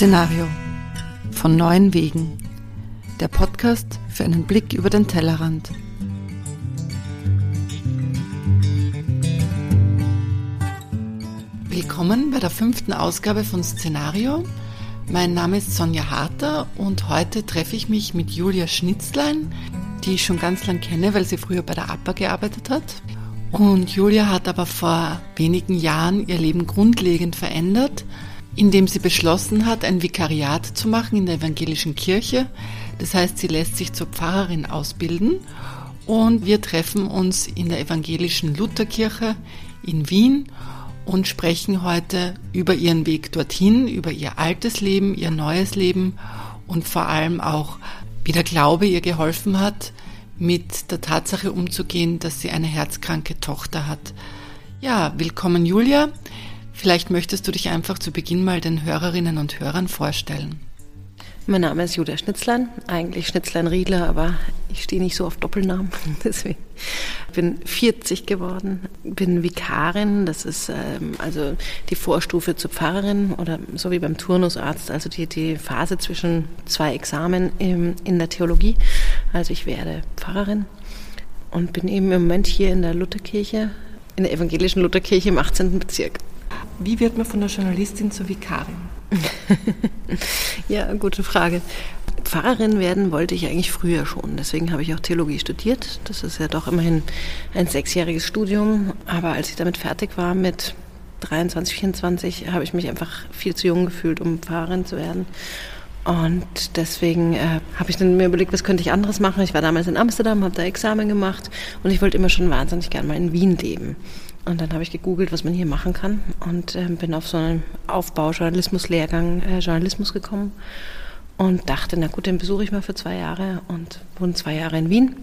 Szenario von neuen Wegen. Der Podcast für einen Blick über den Tellerrand. Willkommen bei der fünften Ausgabe von Szenario. Mein Name ist Sonja Harter und heute treffe ich mich mit Julia Schnitzlein, die ich schon ganz lang kenne, weil sie früher bei der APA gearbeitet hat. Und Julia hat aber vor wenigen Jahren ihr Leben grundlegend verändert indem sie beschlossen hat, ein Vikariat zu machen in der evangelischen Kirche. Das heißt, sie lässt sich zur Pfarrerin ausbilden und wir treffen uns in der evangelischen Lutherkirche in Wien und sprechen heute über ihren Weg dorthin, über ihr altes Leben, ihr neues Leben und vor allem auch, wie der Glaube ihr geholfen hat, mit der Tatsache umzugehen, dass sie eine herzkranke Tochter hat. Ja, willkommen Julia. Vielleicht möchtest du dich einfach zu Beginn mal den Hörerinnen und Hörern vorstellen. Mein Name ist Julia Schnitzlein, eigentlich Schnitzlein Riedler, aber ich stehe nicht so auf Doppelnamen, deswegen bin 40 geworden, bin Vikarin, das ist ähm, also die Vorstufe zur Pfarrerin oder so wie beim Turnusarzt, also die, die Phase zwischen zwei Examen im, in der Theologie. Also ich werde Pfarrerin und bin eben im Moment hier in der Lutherkirche, in der evangelischen Lutherkirche im 18. Bezirk. Wie wird man von der Journalistin zur Vikarin? ja, gute Frage. Pfarrerin werden wollte ich eigentlich früher schon. Deswegen habe ich auch Theologie studiert. Das ist ja doch immerhin ein sechsjähriges Studium. Aber als ich damit fertig war mit 23, 24, habe ich mich einfach viel zu jung gefühlt, um Pfarrerin zu werden. Und deswegen äh, habe ich dann mir überlegt, was könnte ich anderes machen. Ich war damals in Amsterdam, habe da Examen gemacht und ich wollte immer schon wahnsinnig gerne mal in Wien leben. Und dann habe ich gegoogelt, was man hier machen kann und äh, bin auf so einen Aufbau-Journalismus-Lehrgang äh, Journalismus gekommen und dachte, na gut, den besuche ich mal für zwei Jahre und wohne zwei Jahre in Wien.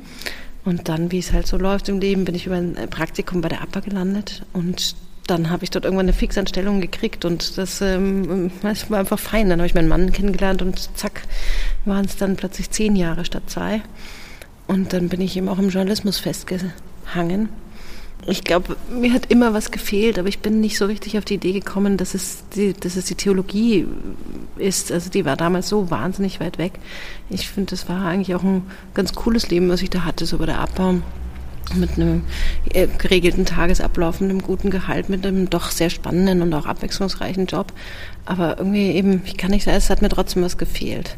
Und dann, wie es halt so läuft im Leben, bin ich über ein Praktikum bei der APA gelandet und dann habe ich dort irgendwann eine Fixanstellung gekriegt und das, ähm, das war einfach fein. Dann habe ich meinen Mann kennengelernt und zack, waren es dann plötzlich zehn Jahre statt zwei. Und dann bin ich eben auch im Journalismus festgehangen ich glaube, mir hat immer was gefehlt, aber ich bin nicht so richtig auf die Idee gekommen, dass es die, dass es die Theologie ist. Also die war damals so wahnsinnig weit weg. Ich finde, das war eigentlich auch ein ganz cooles Leben, was ich da hatte, so bei der Abbau mit einem äh, geregelten Tagesablauf, mit einem guten Gehalt, mit einem doch sehr spannenden und auch abwechslungsreichen Job. Aber irgendwie eben, ich kann nicht sagen, es hat mir trotzdem was gefehlt.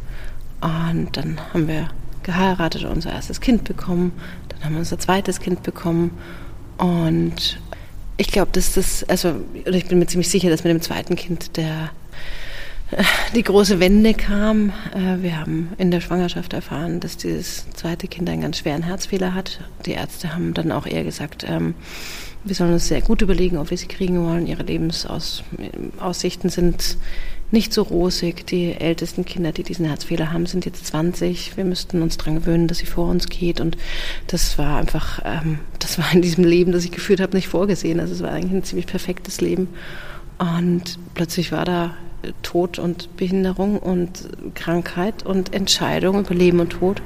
Und dann haben wir geheiratet, unser erstes Kind bekommen, dann haben wir unser zweites Kind bekommen und ich glaube, dass das, also, ich bin mir ziemlich sicher, dass mit dem zweiten Kind der äh, die große Wende kam. Äh, wir haben in der Schwangerschaft erfahren, dass dieses zweite Kind einen ganz schweren Herzfehler hat. Die Ärzte haben dann auch eher gesagt, ähm, wir sollen uns sehr gut überlegen, ob wir sie kriegen wollen. Ihre Lebensaussichten sind nicht so rosig. Die ältesten Kinder, die diesen Herzfehler haben, sind jetzt 20. Wir müssten uns daran gewöhnen, dass sie vor uns geht. Und das war einfach, ähm, das war in diesem Leben, das ich geführt habe, nicht vorgesehen. Also es war eigentlich ein ziemlich perfektes Leben. Und plötzlich war da Tod und Behinderung und Krankheit und Entscheidung über Leben und Tod.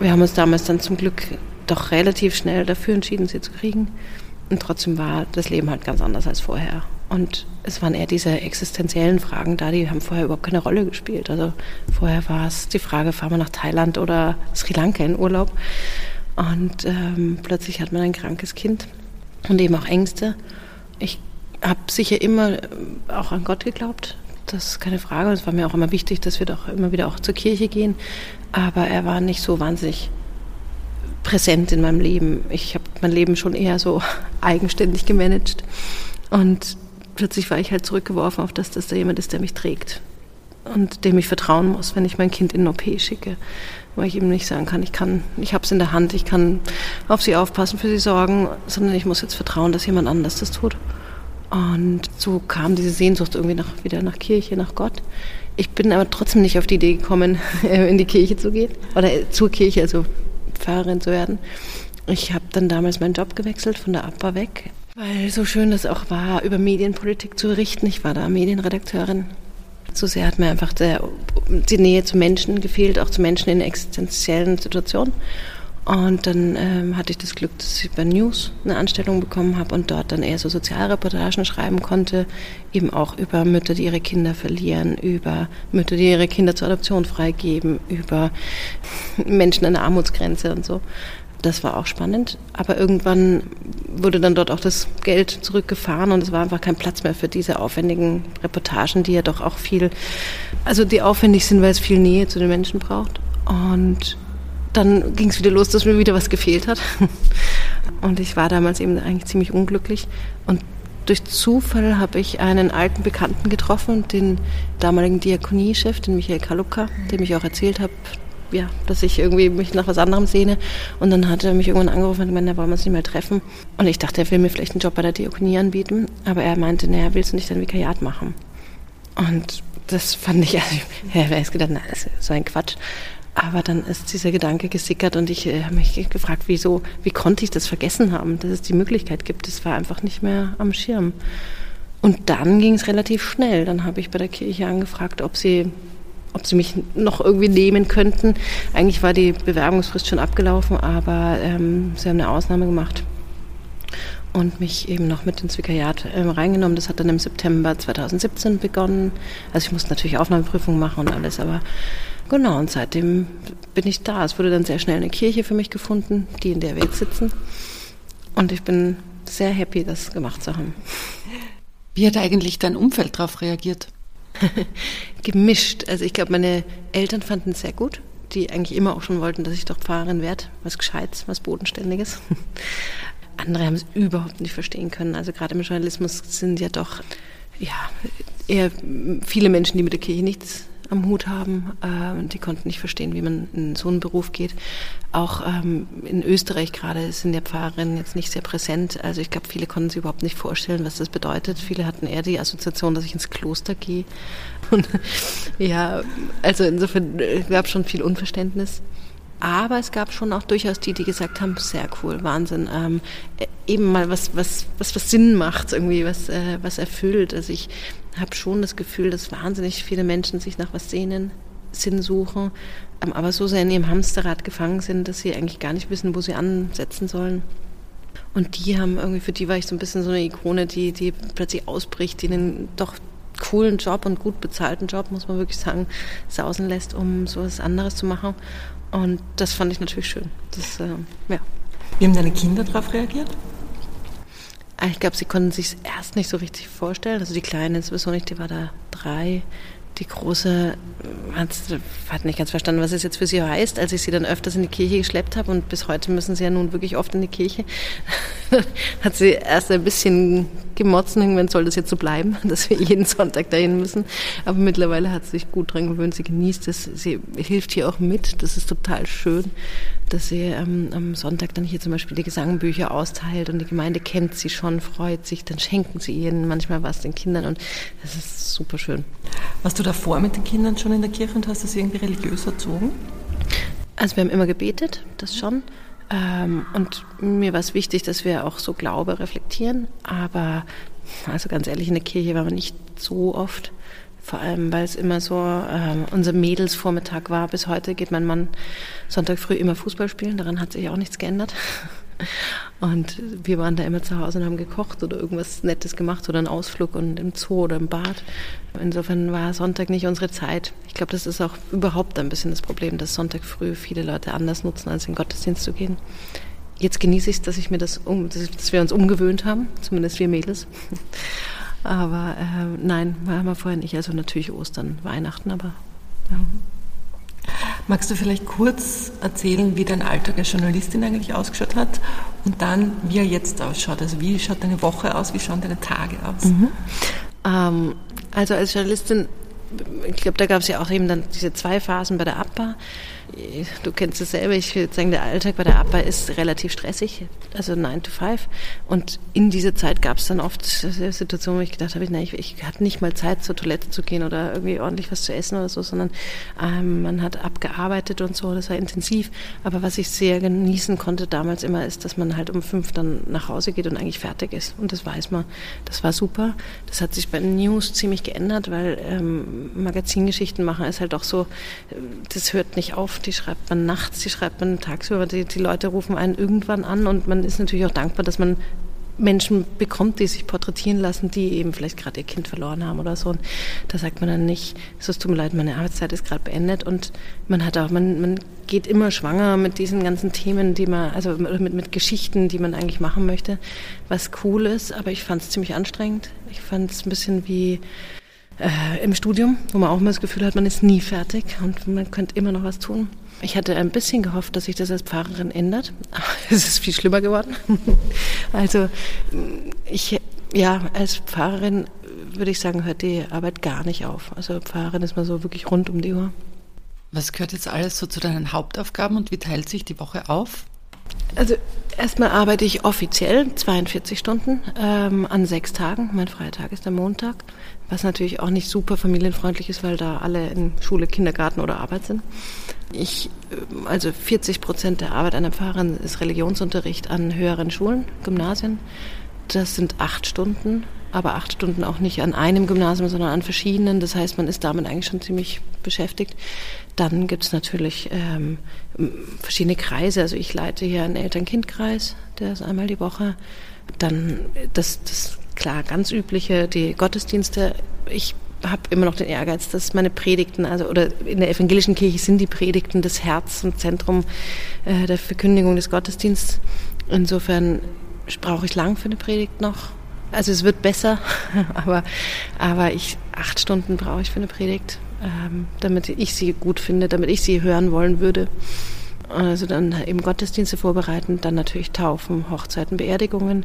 Wir haben uns damals dann zum Glück doch relativ schnell dafür entschieden, sie zu kriegen. Und trotzdem war das Leben halt ganz anders als vorher. Und es waren eher diese existenziellen Fragen da, die haben vorher überhaupt keine Rolle gespielt. Also vorher war es die Frage, fahren wir nach Thailand oder Sri Lanka in Urlaub. Und ähm, plötzlich hat man ein krankes Kind und eben auch Ängste. Ich habe sicher immer äh, auch an Gott geglaubt. Das ist keine Frage. Es war mir auch immer wichtig, dass wir doch immer wieder auch zur Kirche gehen. Aber er war nicht so wahnsinnig präsent in meinem Leben. Ich habe mein Leben schon eher so eigenständig gemanagt. Und plötzlich war ich halt zurückgeworfen auf das, dass da jemand ist, der mich trägt und dem ich vertrauen muss, wenn ich mein Kind in eine OP schicke, weil ich ihm nicht sagen kann, ich kann, ich habe es in der Hand, ich kann auf sie aufpassen, für sie sorgen, sondern ich muss jetzt vertrauen, dass jemand anders das tut. Und so kam diese Sehnsucht irgendwie nach, wieder nach Kirche, nach Gott. Ich bin aber trotzdem nicht auf die Idee gekommen, in die Kirche zu gehen oder zur Kirche, also Pfarrerin zu werden. Ich habe dann damals meinen Job gewechselt, von der APA weg, weil so schön das auch war, über Medienpolitik zu berichten. Ich war da Medienredakteurin. So sehr hat mir einfach der, die Nähe zu Menschen gefehlt, auch zu Menschen in existenziellen Situationen. Und dann ähm, hatte ich das Glück, dass ich bei News eine Anstellung bekommen habe und dort dann eher so Sozialreportagen schreiben konnte, eben auch über Mütter, die ihre Kinder verlieren, über Mütter, die ihre Kinder zur Adoption freigeben, über Menschen an der Armutsgrenze und so. Das war auch spannend. Aber irgendwann wurde dann dort auch das Geld zurückgefahren und es war einfach kein Platz mehr für diese aufwendigen Reportagen, die ja doch auch viel, also die aufwendig sind, weil es viel Nähe zu den Menschen braucht. Und dann ging es wieder los, dass mir wieder was gefehlt hat. Und ich war damals eben eigentlich ziemlich unglücklich. Und durch Zufall habe ich einen alten Bekannten getroffen, den damaligen Diakoniechef, den Michael Kaluka, dem ich auch erzählt habe, ja, dass ich irgendwie mich nach was anderem sehne. Und dann hat er mich irgendwann angerufen und gemeint, da wollen wir uns nicht mehr treffen. Und ich dachte, er will mir vielleicht einen Job bei der Diakonie anbieten. Aber er meinte, naja, willst du nicht dein Vikariat machen? Und das fand ich, also, ich habe erst gedacht, na, das ist so ein Quatsch. Aber dann ist dieser Gedanke gesickert und ich äh, habe mich gefragt, wieso, wie konnte ich das vergessen haben, dass es die Möglichkeit gibt. Das war einfach nicht mehr am Schirm. Und dann ging es relativ schnell. Dann habe ich bei der Kirche angefragt, ob sie, ob sie mich noch irgendwie nehmen könnten. Eigentlich war die Bewerbungsfrist schon abgelaufen, aber ähm, sie haben eine Ausnahme gemacht und mich eben noch mit ins Vikariat äh, reingenommen. Das hat dann im September 2017 begonnen. Also ich musste natürlich Aufnahmeprüfung machen und alles, aber Genau, und seitdem bin ich da. Es wurde dann sehr schnell eine Kirche für mich gefunden, die in der wir jetzt sitzen. Und ich bin sehr happy, das gemacht zu haben. Wie hat eigentlich dein Umfeld darauf reagiert? Gemischt. Also ich glaube, meine Eltern fanden es sehr gut, die eigentlich immer auch schon wollten, dass ich doch Pfarrerin werde. Was Gescheites, was Bodenständiges. Andere haben es überhaupt nicht verstehen können. Also gerade im Journalismus sind ja doch ja, eher viele Menschen, die mit der Kirche nichts am Hut haben. Äh, und die konnten nicht verstehen, wie man in so einen Beruf geht. Auch ähm, in Österreich gerade sind ja Pfarrerinnen jetzt nicht sehr präsent. Also ich glaube, viele konnten sich überhaupt nicht vorstellen, was das bedeutet. Viele hatten eher die Assoziation, dass ich ins Kloster gehe. Und ja, also insofern äh, gab es schon viel Unverständnis. Aber es gab schon auch durchaus die, die gesagt haben, sehr cool, Wahnsinn, ähm, äh, eben mal was, was, was, was Sinn macht, irgendwie was, äh, was erfüllt. Also ich habe schon das Gefühl, dass wahnsinnig viele Menschen sich nach was sehnen, Sinn suchen, ähm, aber so sehr in ihrem Hamsterrad gefangen sind, dass sie eigentlich gar nicht wissen, wo sie ansetzen sollen. Und die haben irgendwie, für die war ich so ein bisschen so eine Ikone, die, die plötzlich ausbricht, die einen doch coolen Job und gut bezahlten Job, muss man wirklich sagen, sausen lässt, um so was anderes zu machen. Und das fand ich natürlich schön. Das, äh, ja. Wie haben deine Kinder darauf reagiert? Ah, ich glaube, sie konnten sich erst nicht so richtig vorstellen. Also die Kleine sowieso nicht, die war da drei. Die Große hat, hat nicht ganz verstanden, was es jetzt für sie heißt, als ich sie dann öfters in die Kirche geschleppt habe. Und bis heute müssen sie ja nun wirklich oft in die Kirche. hat sie erst ein bisschen gemotzt, irgendwann soll das jetzt so bleiben, dass wir jeden Sonntag dahin müssen. Aber mittlerweile hat sie sich gut dran gewöhnt, sie genießt es, sie hilft hier auch mit. Das ist total schön dass sie ähm, am Sonntag dann hier zum Beispiel die Gesangbücher austeilt und die Gemeinde kennt sie schon, freut sich, dann schenken sie ihnen manchmal was den Kindern und das ist super schön. Warst du davor mit den Kindern schon in der Kirche und hast das irgendwie religiös erzogen? Also wir haben immer gebetet, das schon. Ähm, und mir war es wichtig, dass wir auch so Glaube reflektieren. Aber also ganz ehrlich, in der Kirche war man nicht so oft. Vor allem, weil es immer so ähm, unser Mädelsvormittag war. Bis heute geht mein Mann Sonntag früh immer Fußball spielen. Daran hat sich auch nichts geändert. Und wir waren da immer zu Hause und haben gekocht oder irgendwas Nettes gemacht oder einen Ausflug und im Zoo oder im Bad. Insofern war Sonntag nicht unsere Zeit. Ich glaube, das ist auch überhaupt ein bisschen das Problem, dass Sonntag früh viele Leute anders nutzen, als in Gottesdienst zu gehen. Jetzt genieße ich es, dass ich mir das, dass wir uns umgewöhnt haben, zumindest wir Mädels. Aber äh, nein, haben wir vorher nicht. Also natürlich Ostern, Weihnachten, aber ja. Magst du vielleicht kurz erzählen, wie dein Alltag als Journalistin eigentlich ausgeschaut hat und dann, wie er jetzt ausschaut? Also wie schaut deine Woche aus, wie schauen deine Tage aus? Mhm. Ähm, also als Journalistin, ich glaube, da gab es ja auch eben dann diese zwei Phasen bei der APA du kennst es selber, ich würde sagen, der Alltag bei der ABBA ist relativ stressig, also 9 to 5. Und in dieser Zeit gab es dann oft Situationen, wo ich gedacht habe, nein, ich, ich hatte nicht mal Zeit, zur Toilette zu gehen oder irgendwie ordentlich was zu essen oder so, sondern ähm, man hat abgearbeitet und so, das war intensiv. Aber was ich sehr genießen konnte damals immer, ist, dass man halt um fünf dann nach Hause geht und eigentlich fertig ist. Und das weiß man. Das war super. Das hat sich bei News ziemlich geändert, weil ähm, Magazingeschichten machen ist halt auch so, das hört nicht auf die schreibt man nachts, die schreibt man tagsüber, die, die Leute rufen einen irgendwann an und man ist natürlich auch dankbar, dass man Menschen bekommt, die sich porträtieren lassen, die eben vielleicht gerade ihr Kind verloren haben oder so. Und da sagt man dann nicht, es tut mir leid, meine Arbeitszeit ist gerade beendet. Und man hat auch, man, man geht immer schwanger mit diesen ganzen Themen, die man, also mit, mit Geschichten, die man eigentlich machen möchte, was cool ist. Aber ich fand es ziemlich anstrengend. Ich fand es ein bisschen wie äh, im Studium, wo man auch immer das Gefühl hat, man ist nie fertig und man könnte immer noch was tun. Ich hatte ein bisschen gehofft, dass sich das als Pfarrerin ändert. Es ist viel schlimmer geworden. Also ich, ja, als Pfarrerin würde ich sagen, hört die Arbeit gar nicht auf. Also Pfarrerin ist mal so wirklich rund um die Uhr. Was gehört jetzt alles so zu deinen Hauptaufgaben und wie teilt sich die Woche auf? Also erstmal arbeite ich offiziell 42 Stunden ähm, an sechs Tagen. Mein Freitag ist der Montag, was natürlich auch nicht super familienfreundlich ist, weil da alle in Schule, Kindergarten oder Arbeit sind. Ich, äh, also 40 Prozent der Arbeit einer Pfarrerin ist Religionsunterricht an höheren Schulen, Gymnasien. Das sind acht Stunden, aber acht Stunden auch nicht an einem Gymnasium, sondern an verschiedenen. Das heißt, man ist damit eigentlich schon ziemlich beschäftigt. Dann gibt es natürlich ähm, verschiedene Kreise. Also ich leite hier einen Eltern-Kind-Kreis, der ist einmal die Woche. Dann das, das klar ganz übliche, die Gottesdienste. Ich habe immer noch den Ehrgeiz, dass meine Predigten, also oder in der evangelischen Kirche sind die Predigten das Herz und Zentrum äh, der Verkündigung des Gottesdienstes. Insofern brauche ich lang für eine Predigt noch. Also es wird besser, aber, aber ich, acht Stunden brauche ich für eine Predigt, ähm, damit ich sie gut finde, damit ich sie hören wollen würde. Also dann eben Gottesdienste vorbereiten, dann natürlich Taufen, Hochzeiten, Beerdigungen.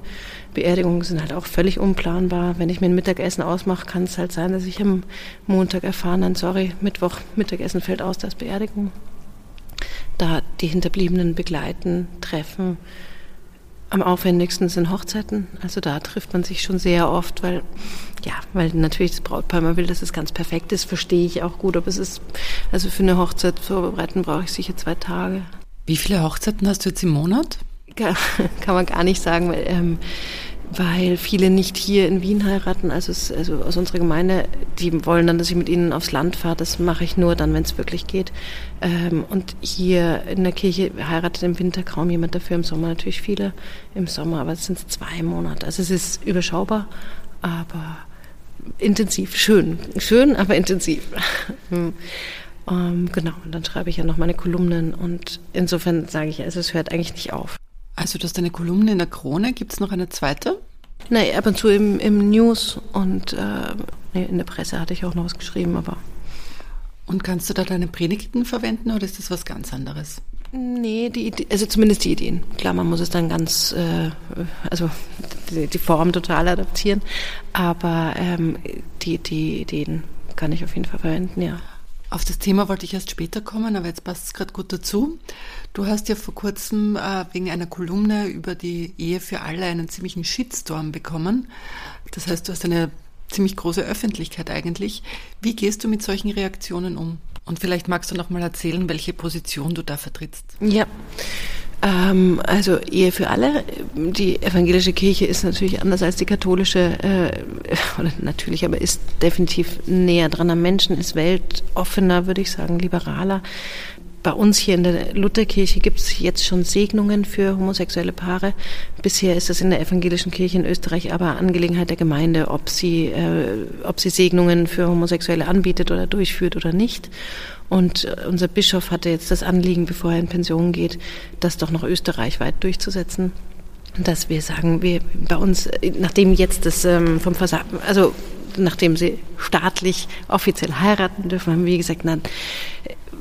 Beerdigungen sind halt auch völlig unplanbar. Wenn ich mir ein Mittagessen ausmache, kann es halt sein, dass ich am Montag erfahren, dann sorry, Mittwoch Mittagessen fällt aus, das Beerdigung. Da die Hinterbliebenen begleiten, treffen, am aufwendigsten sind Hochzeiten. Also da trifft man sich schon sehr oft, weil ja, weil natürlich das Brautpaar immer will, dass es ganz perfekt ist, verstehe ich auch gut. Aber es ist, also für eine Hochzeit vorbereiten brauche ich sicher zwei Tage. Wie viele Hochzeiten hast du jetzt im Monat? Kann, kann man gar nicht sagen, weil ähm, weil viele nicht hier in Wien heiraten. Also, es, also aus unserer Gemeinde, die wollen dann, dass ich mit ihnen aufs Land fahre. Das mache ich nur dann, wenn es wirklich geht. Ähm, und hier in der Kirche heiratet im Winter kaum jemand dafür, im Sommer natürlich viele im Sommer, aber es sind zwei Monate. Also es ist überschaubar, aber intensiv, schön. Schön, aber intensiv. ähm, genau, und dann schreibe ich ja noch meine Kolumnen und insofern sage ich, also es hört eigentlich nicht auf. Also du hast eine Kolumne in der Krone, gibt es noch eine zweite? Nein, ab und zu im, im News und äh, in der Presse hatte ich auch noch was geschrieben, aber. Und kannst du da deine Predigten verwenden oder ist das was ganz anderes? Nee, die Idee, also zumindest die Ideen. Klar, man muss es dann ganz, äh, also die, die, Form total adaptieren, aber ähm, die, die Ideen kann ich auf jeden Fall verwenden, ja. Auf das Thema wollte ich erst später kommen, aber jetzt passt es gerade gut dazu. Du hast ja vor kurzem äh, wegen einer Kolumne über die Ehe für alle einen ziemlichen Shitstorm bekommen. Das heißt, du hast eine ziemlich große Öffentlichkeit eigentlich. Wie gehst du mit solchen Reaktionen um? Und vielleicht magst du noch mal erzählen, welche Position du da vertrittst. Ja. Ähm, also Ehe für alle. Die evangelische Kirche ist natürlich anders als die katholische, äh, natürlich, aber ist definitiv näher dran am Menschen, ist weltoffener, würde ich sagen, liberaler. Bei uns hier in der Lutherkirche gibt es jetzt schon Segnungen für homosexuelle Paare. Bisher ist es in der evangelischen Kirche in Österreich aber Angelegenheit der Gemeinde, ob sie, äh, ob sie Segnungen für Homosexuelle anbietet oder durchführt oder nicht. Und äh, unser Bischof hatte jetzt das Anliegen, bevor er in Pension geht, das doch noch österreichweit durchzusetzen. Dass wir sagen, wir bei uns, nachdem jetzt das ähm, vom Versagen, also nachdem sie staatlich offiziell heiraten dürfen, haben wir gesagt, na,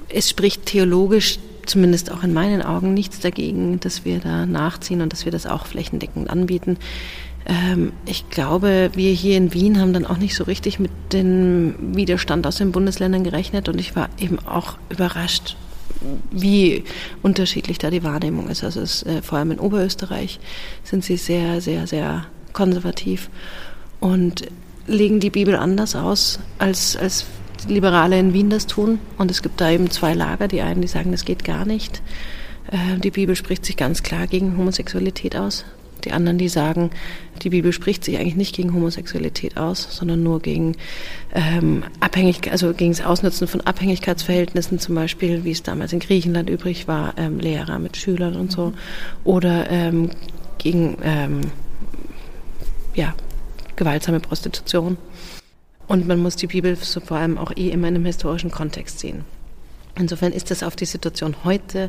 es spricht theologisch zumindest auch in meinen Augen nichts dagegen, dass wir da nachziehen und dass wir das auch flächendeckend anbieten. Ähm, ich glaube, wir hier in Wien haben dann auch nicht so richtig mit dem Widerstand aus den Bundesländern gerechnet und ich war eben auch überrascht, wie unterschiedlich da die Wahrnehmung ist. Also es, äh, vor allem in Oberösterreich sind sie sehr, sehr, sehr konservativ und legen die Bibel anders aus, als, als Liberale in Wien das tun. Und es gibt da eben zwei Lager. Die einen, die sagen, das geht gar nicht. Äh, die Bibel spricht sich ganz klar gegen Homosexualität aus. Die die anderen, die sagen, die Bibel spricht sich eigentlich nicht gegen Homosexualität aus, sondern nur gegen ähm, Abhängig, also gegen das Ausnutzen von Abhängigkeitsverhältnissen, zum Beispiel, wie es damals in Griechenland übrig war, ähm, Lehrer mit Schülern und so, oder ähm, gegen ähm, ja, gewaltsame Prostitution. Und man muss die Bibel so vor allem auch eh immer in einem historischen Kontext sehen. Insofern ist das auf die Situation heute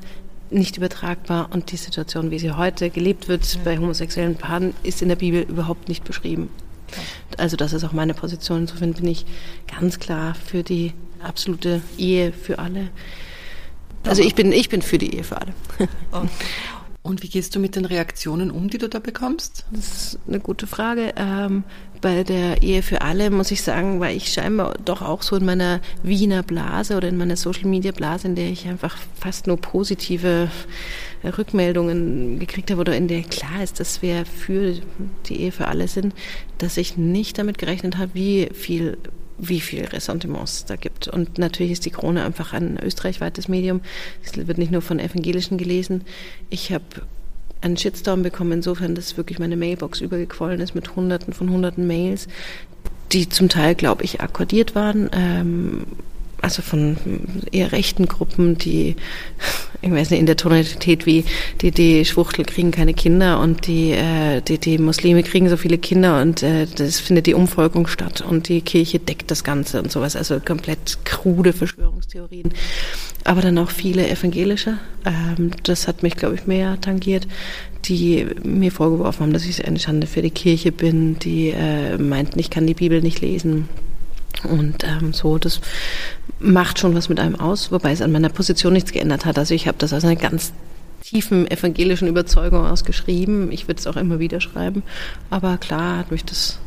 nicht übertragbar und die Situation, wie sie heute gelebt wird ja. bei homosexuellen Paaren, ist in der Bibel überhaupt nicht beschrieben. Also das ist auch meine Position. Insofern bin ich ganz klar für die absolute Ehe für alle. Also ich bin, ich bin für die Ehe für alle. Und wie gehst du mit den Reaktionen um, die du da bekommst? Das ist eine gute Frage. Ähm, bei der Ehe für alle muss ich sagen, weil ich scheinbar doch auch so in meiner Wiener Blase oder in meiner Social Media Blase, in der ich einfach fast nur positive Rückmeldungen gekriegt habe oder in der klar ist, dass wir für die Ehe für alle sind, dass ich nicht damit gerechnet habe, wie viel wie viel Ressentiments es da gibt. Und natürlich ist die Krone einfach ein österreichweites Medium. Es wird nicht nur von Evangelischen gelesen. Ich habe einen Shitstorm bekommen, insofern, dass wirklich meine Mailbox übergequollen ist mit Hunderten von Hunderten Mails, die zum Teil, glaube ich, akkordiert waren. Ähm, also von eher rechten Gruppen, die, ich weiß nicht, in der Tonalität wie die, die Schwuchtel kriegen keine Kinder und die, äh, die, die Muslime kriegen so viele Kinder und äh, das findet die Umfolgung statt und die Kirche deckt das Ganze und sowas. Also komplett krude Verschwörungstheorien. Aber dann auch viele evangelische. Ähm, das hat mich, glaube ich, mehr tangiert die mir vorgeworfen haben, dass ich eine Schande für die Kirche bin, die äh, meinten, ich kann die Bibel nicht lesen. Und ähm, so, das macht schon was mit einem aus, wobei es an meiner Position nichts geändert hat. Also ich habe das aus einer ganz tiefen evangelischen Überzeugung ausgeschrieben. Ich würde es auch immer wieder schreiben. Aber klar hat mich das,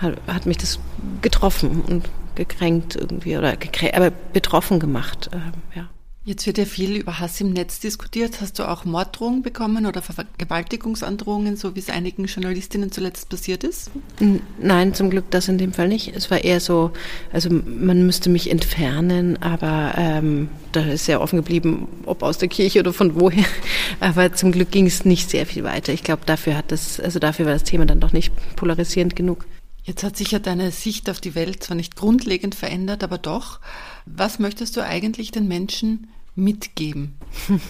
hat, hat mich das getroffen und gekränkt irgendwie oder gekränkt, aber betroffen gemacht. Ähm, ja. Jetzt wird ja viel über Hass im Netz diskutiert. Hast du auch Morddrohungen bekommen oder Vergewaltigungsandrohungen, so wie es einigen Journalistinnen zuletzt passiert ist? Nein, zum Glück das in dem Fall nicht. Es war eher so, also man müsste mich entfernen, aber ähm, da ist sehr offen geblieben, ob aus der Kirche oder von woher. Aber zum Glück ging es nicht sehr viel weiter. Ich glaube, dafür hat das, also dafür war das Thema dann doch nicht polarisierend genug. Jetzt hat sich ja deine Sicht auf die Welt zwar nicht grundlegend verändert, aber doch. Was möchtest du eigentlich den Menschen mitgeben?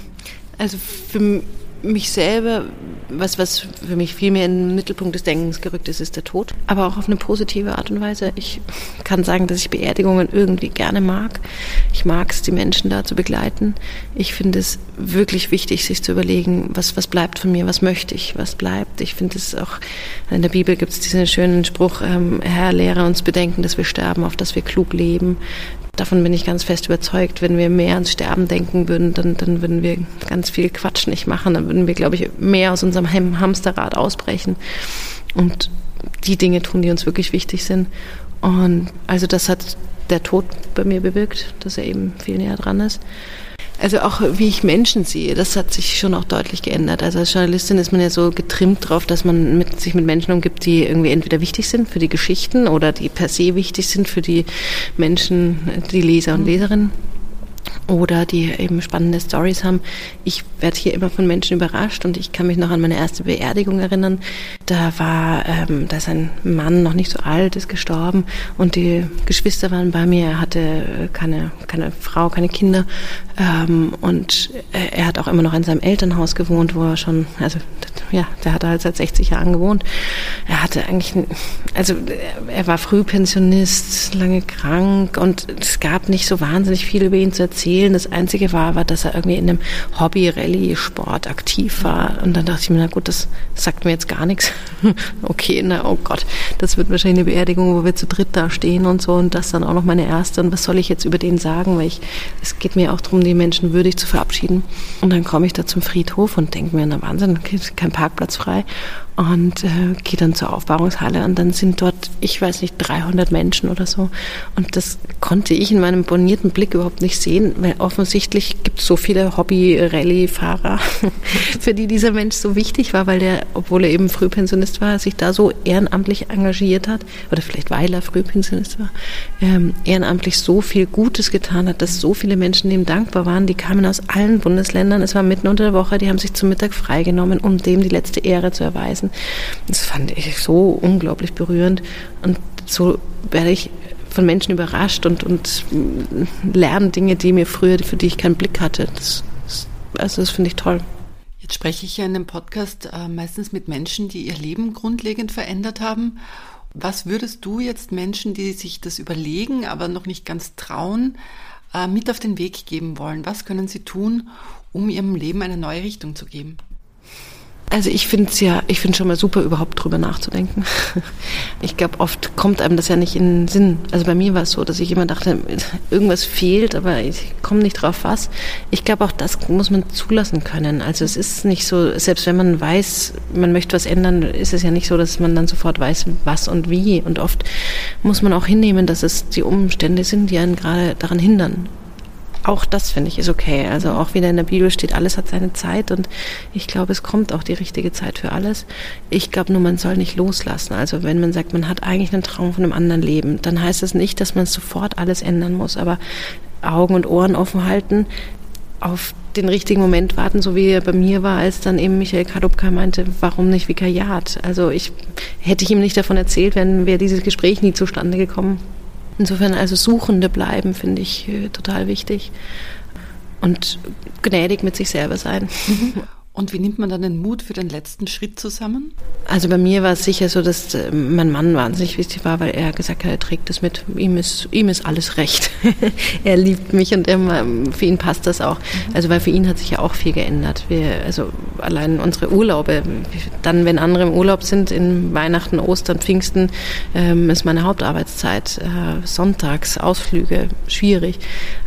Also für mich selber, was, was für mich viel mehr in den Mittelpunkt des Denkens gerückt ist, ist der Tod. Aber auch auf eine positive Art und Weise. Ich kann sagen, dass ich Beerdigungen irgendwie gerne mag. Ich mag es, die Menschen da zu begleiten. Ich finde es wirklich wichtig, sich zu überlegen, was, was bleibt von mir, was möchte ich, was bleibt. Ich finde es auch, in der Bibel gibt es diesen schönen Spruch, ähm, Herr, lehre uns bedenken, dass wir sterben, auf dass wir klug leben. Davon bin ich ganz fest überzeugt. Wenn wir mehr ans Sterben denken würden, dann, dann würden wir ganz viel Quatsch nicht machen. Dann würden wir, glaube ich, mehr aus unserem Hamsterrad ausbrechen und die Dinge tun, die uns wirklich wichtig sind. Und also das hat der Tod bei mir bewirkt, dass er eben viel näher dran ist. Also auch wie ich Menschen sehe, das hat sich schon auch deutlich geändert. Also als Journalistin ist man ja so getrimmt drauf, dass man mit, sich mit Menschen umgibt, die irgendwie entweder wichtig sind für die Geschichten oder die per se wichtig sind für die Menschen, die Leser und. Leserinnen oder die eben spannende Stories haben. Ich werde hier immer von Menschen überrascht und ich kann mich noch an meine erste Beerdigung erinnern. Da war, ähm, da ist ein Mann noch nicht so alt, ist gestorben und die Geschwister waren bei mir. Er hatte keine, keine Frau, keine Kinder ähm, und er hat auch immer noch in seinem Elternhaus gewohnt, wo er schon, also ja, der hat halt seit 60 Jahren gewohnt. Er hatte eigentlich, also er war Frühpensionist, lange krank und es gab nicht so wahnsinnig viel über ihn zu erzählen. Das Einzige war, war, dass er irgendwie in einem Hobby-Rallye-Sport aktiv war. Und dann dachte ich mir, na gut, das sagt mir jetzt gar nichts. okay, na oh Gott, das wird wahrscheinlich eine Beerdigung, wo wir zu dritt da stehen und so und das dann auch noch meine erste. Und was soll ich jetzt über den sagen? Weil ich, es geht mir auch darum, die Menschen würdig zu verabschieden. Und dann komme ich da zum Friedhof und denke mir, na Wahnsinn, kein Parkplatz frei und äh, gehe dann zur Aufbahrungshalle und dann sind dort, ich weiß nicht, 300 Menschen oder so. Und das konnte ich in meinem bonierten Blick überhaupt nicht sehen, weil offensichtlich gibt es so viele Hobby-Rallye-Fahrer, für die dieser Mensch so wichtig war, weil der, obwohl er eben Frühpensionist war, sich da so ehrenamtlich engagiert hat, oder vielleicht weil er Frühpensionist war, ähm, ehrenamtlich so viel Gutes getan hat, dass so viele Menschen ihm dankbar waren. Die kamen aus allen Bundesländern, es war mitten unter der Woche, die haben sich zum Mittag freigenommen, um dem die letzte Ehre zu erweisen. Das fand ich so unglaublich berührend. Und so werde ich von Menschen überrascht und, und lerne Dinge, die mir früher, für die ich keinen Blick hatte. Das, also das finde ich toll. Jetzt spreche ich ja in dem Podcast äh, meistens mit Menschen, die ihr Leben grundlegend verändert haben. Was würdest du jetzt Menschen, die sich das überlegen, aber noch nicht ganz trauen, äh, mit auf den Weg geben wollen? Was können sie tun, um ihrem Leben eine neue Richtung zu geben? Also ich finde es ja, ich finde schon mal super, überhaupt drüber nachzudenken. Ich glaube, oft kommt einem das ja nicht in den Sinn. Also bei mir war es so, dass ich immer dachte, irgendwas fehlt, aber ich komme nicht drauf was. Ich glaube, auch das muss man zulassen können. Also es ist nicht so, selbst wenn man weiß, man möchte was ändern, ist es ja nicht so, dass man dann sofort weiß, was und wie. Und oft muss man auch hinnehmen, dass es die Umstände sind, die einen gerade daran hindern auch das finde ich ist okay. Also auch wieder in der Bibel steht, alles hat seine Zeit und ich glaube, es kommt auch die richtige Zeit für alles. Ich glaube nur, man soll nicht loslassen. Also wenn man sagt, man hat eigentlich einen Traum von einem anderen Leben, dann heißt das nicht, dass man sofort alles ändern muss, aber Augen und Ohren offen halten, auf den richtigen Moment warten, so wie er bei mir war, als dann eben Michael Kadupka meinte, warum nicht Vikariat? Also ich hätte ich ihm nicht davon erzählt, wenn wäre dieses Gespräch nie zustande gekommen. Insofern also Suchende bleiben, finde ich äh, total wichtig. Und gnädig mit sich selber sein. Und wie nimmt man dann den Mut für den letzten Schritt zusammen? Also bei mir war es sicher so, dass äh, mein Mann wahnsinnig wichtig war, weil er gesagt hat, er trägt das mit. Ihm ist, ihm ist alles recht. er liebt mich und er, für ihn passt das auch. Mhm. Also weil für ihn hat sich ja auch viel geändert. Wir, also allein unsere Urlaube, dann wenn andere im Urlaub sind, in Weihnachten, Ostern, Pfingsten, ähm, ist meine Hauptarbeitszeit. Äh, sonntags, Ausflüge, schwierig.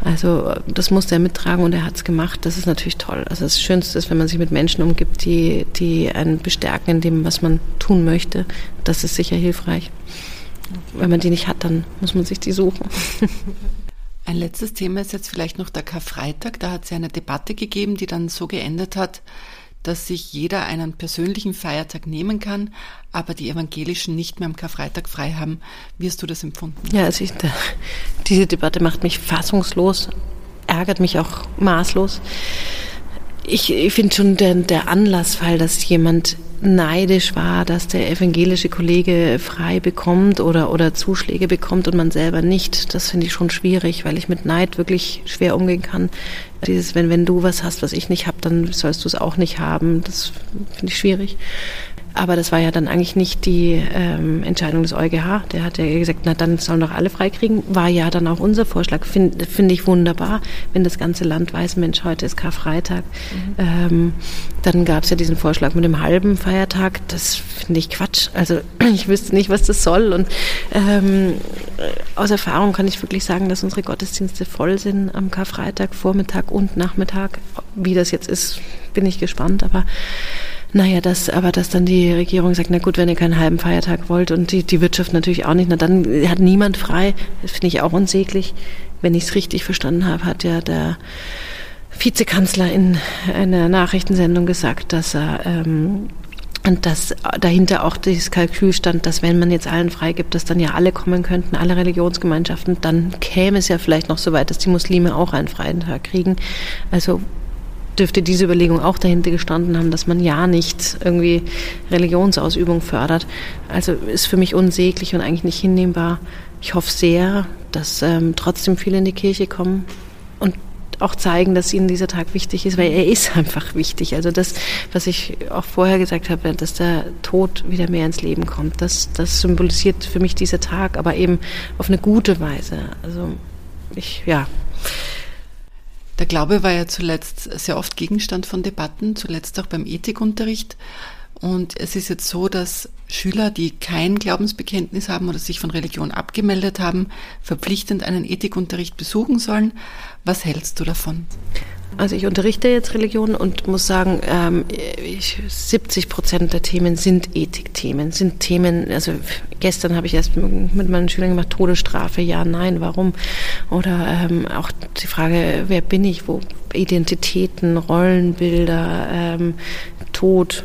Also das musste er mittragen und er hat es gemacht. Das ist natürlich toll. Also das Schönste ist, wenn man sich mit Menschen Menschen umgibt, die, die einen bestärken in dem, was man tun möchte, das ist sicher hilfreich. Wenn man die nicht hat, dann muss man sich die suchen. Ein letztes Thema ist jetzt vielleicht noch der Karfreitag. Da hat es ja eine Debatte gegeben, die dann so geendet hat, dass sich jeder einen persönlichen Feiertag nehmen kann, aber die Evangelischen nicht mehr am Karfreitag frei haben. Wie hast du das empfunden? Ja, also ich, diese Debatte macht mich fassungslos, ärgert mich auch maßlos ich, ich finde schon der, der Anlassfall, dass jemand neidisch war, dass der evangelische Kollege frei bekommt oder, oder Zuschläge bekommt und man selber nicht, das finde ich schon schwierig, weil ich mit Neid wirklich schwer umgehen kann. Dieses, wenn, wenn du was hast, was ich nicht habe, dann sollst du es auch nicht haben, das finde ich schwierig. Aber das war ja dann eigentlich nicht die ähm, Entscheidung des EuGH. Der hat ja gesagt, na dann sollen doch alle freikriegen. War ja dann auch unser Vorschlag. Finde find ich wunderbar, wenn das ganze Land weiß, Mensch, heute ist Karfreitag. Mhm. Ähm, dann gab es ja diesen Vorschlag mit dem halben Feiertag. Das finde ich Quatsch. Also ich wüsste nicht, was das soll. Und ähm, aus Erfahrung kann ich wirklich sagen, dass unsere Gottesdienste voll sind am Karfreitag, Vormittag und Nachmittag. Wie das jetzt ist, bin ich gespannt. Aber naja, das, aber dass dann die Regierung sagt, na gut, wenn ihr keinen halben Feiertag wollt und die, die Wirtschaft natürlich auch nicht, na dann hat niemand frei. Das finde ich auch unsäglich. Wenn ich es richtig verstanden habe, hat ja der Vizekanzler in einer Nachrichtensendung gesagt, dass er ähm, und dass dahinter auch dieses Kalkül stand, dass wenn man jetzt allen freigibt, dass dann ja alle kommen könnten, alle Religionsgemeinschaften, dann käme es ja vielleicht noch so weit, dass die Muslime auch einen freien Tag kriegen. Also dürfte diese Überlegung auch dahinter gestanden haben, dass man ja nicht irgendwie Religionsausübung fördert. Also ist für mich unsäglich und eigentlich nicht hinnehmbar. Ich hoffe sehr, dass ähm, trotzdem viele in die Kirche kommen und auch zeigen, dass ihnen dieser Tag wichtig ist, weil er ist einfach wichtig. Also das, was ich auch vorher gesagt habe, dass der Tod wieder mehr ins Leben kommt, das, das symbolisiert für mich dieser Tag, aber eben auf eine gute Weise. Also ich, ja. Der Glaube war ja zuletzt sehr oft Gegenstand von Debatten, zuletzt auch beim Ethikunterricht. Und es ist jetzt so, dass Schüler, die kein Glaubensbekenntnis haben oder sich von Religion abgemeldet haben, verpflichtend einen Ethikunterricht besuchen sollen. Was hältst du davon? Also ich unterrichte jetzt Religion und muss sagen, ähm, ich, 70 Prozent der Themen sind Ethikthemen, sind Themen, also gestern habe ich erst mit meinen Schülern gemacht, Todesstrafe, ja, nein, warum? Oder ähm, auch die Frage, wer bin ich, wo Identitäten, Rollenbilder, ähm, Tod,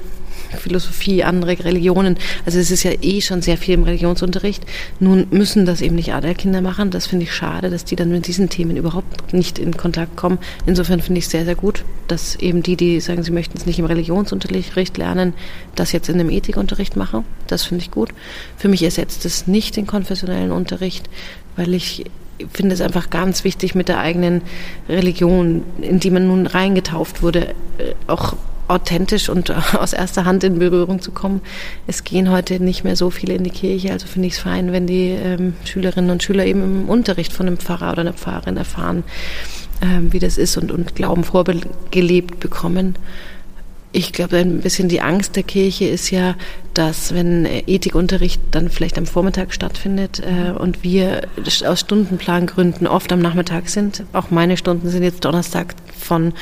Philosophie, andere Religionen. Also es ist ja eh schon sehr viel im Religionsunterricht. Nun müssen das eben nicht alle Kinder machen. Das finde ich schade, dass die dann mit diesen Themen überhaupt nicht in Kontakt kommen. Insofern finde ich es sehr, sehr gut, dass eben die, die sagen, sie möchten es nicht im Religionsunterricht lernen, das jetzt in einem Ethikunterricht machen. Das finde ich gut. Für mich ersetzt es nicht den konfessionellen Unterricht, weil ich finde es einfach ganz wichtig, mit der eigenen Religion, in die man nun reingetauft wurde, äh, auch authentisch und aus erster Hand in Berührung zu kommen. Es gehen heute nicht mehr so viele in die Kirche, also finde ich es fein, wenn die ähm, Schülerinnen und Schüler eben im Unterricht von einem Pfarrer oder einer Pfarrerin erfahren, ähm, wie das ist und, und Glauben vorgelebt bekommen. Ich glaube, ein bisschen die Angst der Kirche ist ja, dass wenn Ethikunterricht dann vielleicht am Vormittag stattfindet äh, und wir aus Stundenplangründen oft am Nachmittag sind, auch meine Stunden sind jetzt Donnerstag von,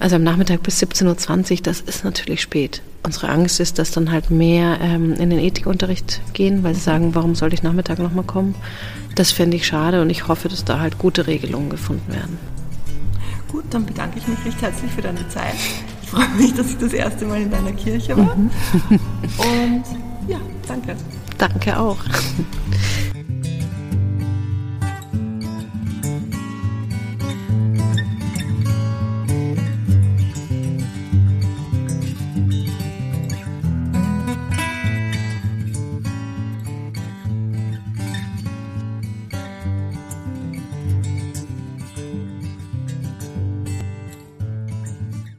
also am Nachmittag bis 17.20 Uhr, das ist natürlich spät. Unsere Angst ist, dass dann halt mehr ähm, in den Ethikunterricht gehen, weil sie sagen, warum soll ich Nachmittag nochmal kommen? Das fände ich schade und ich hoffe, dass da halt gute Regelungen gefunden werden. Gut, dann bedanke ich mich recht herzlich für deine Zeit freue mich, dass ich das erste Mal in deiner Kirche war. Mhm. Und ja, danke. Danke auch.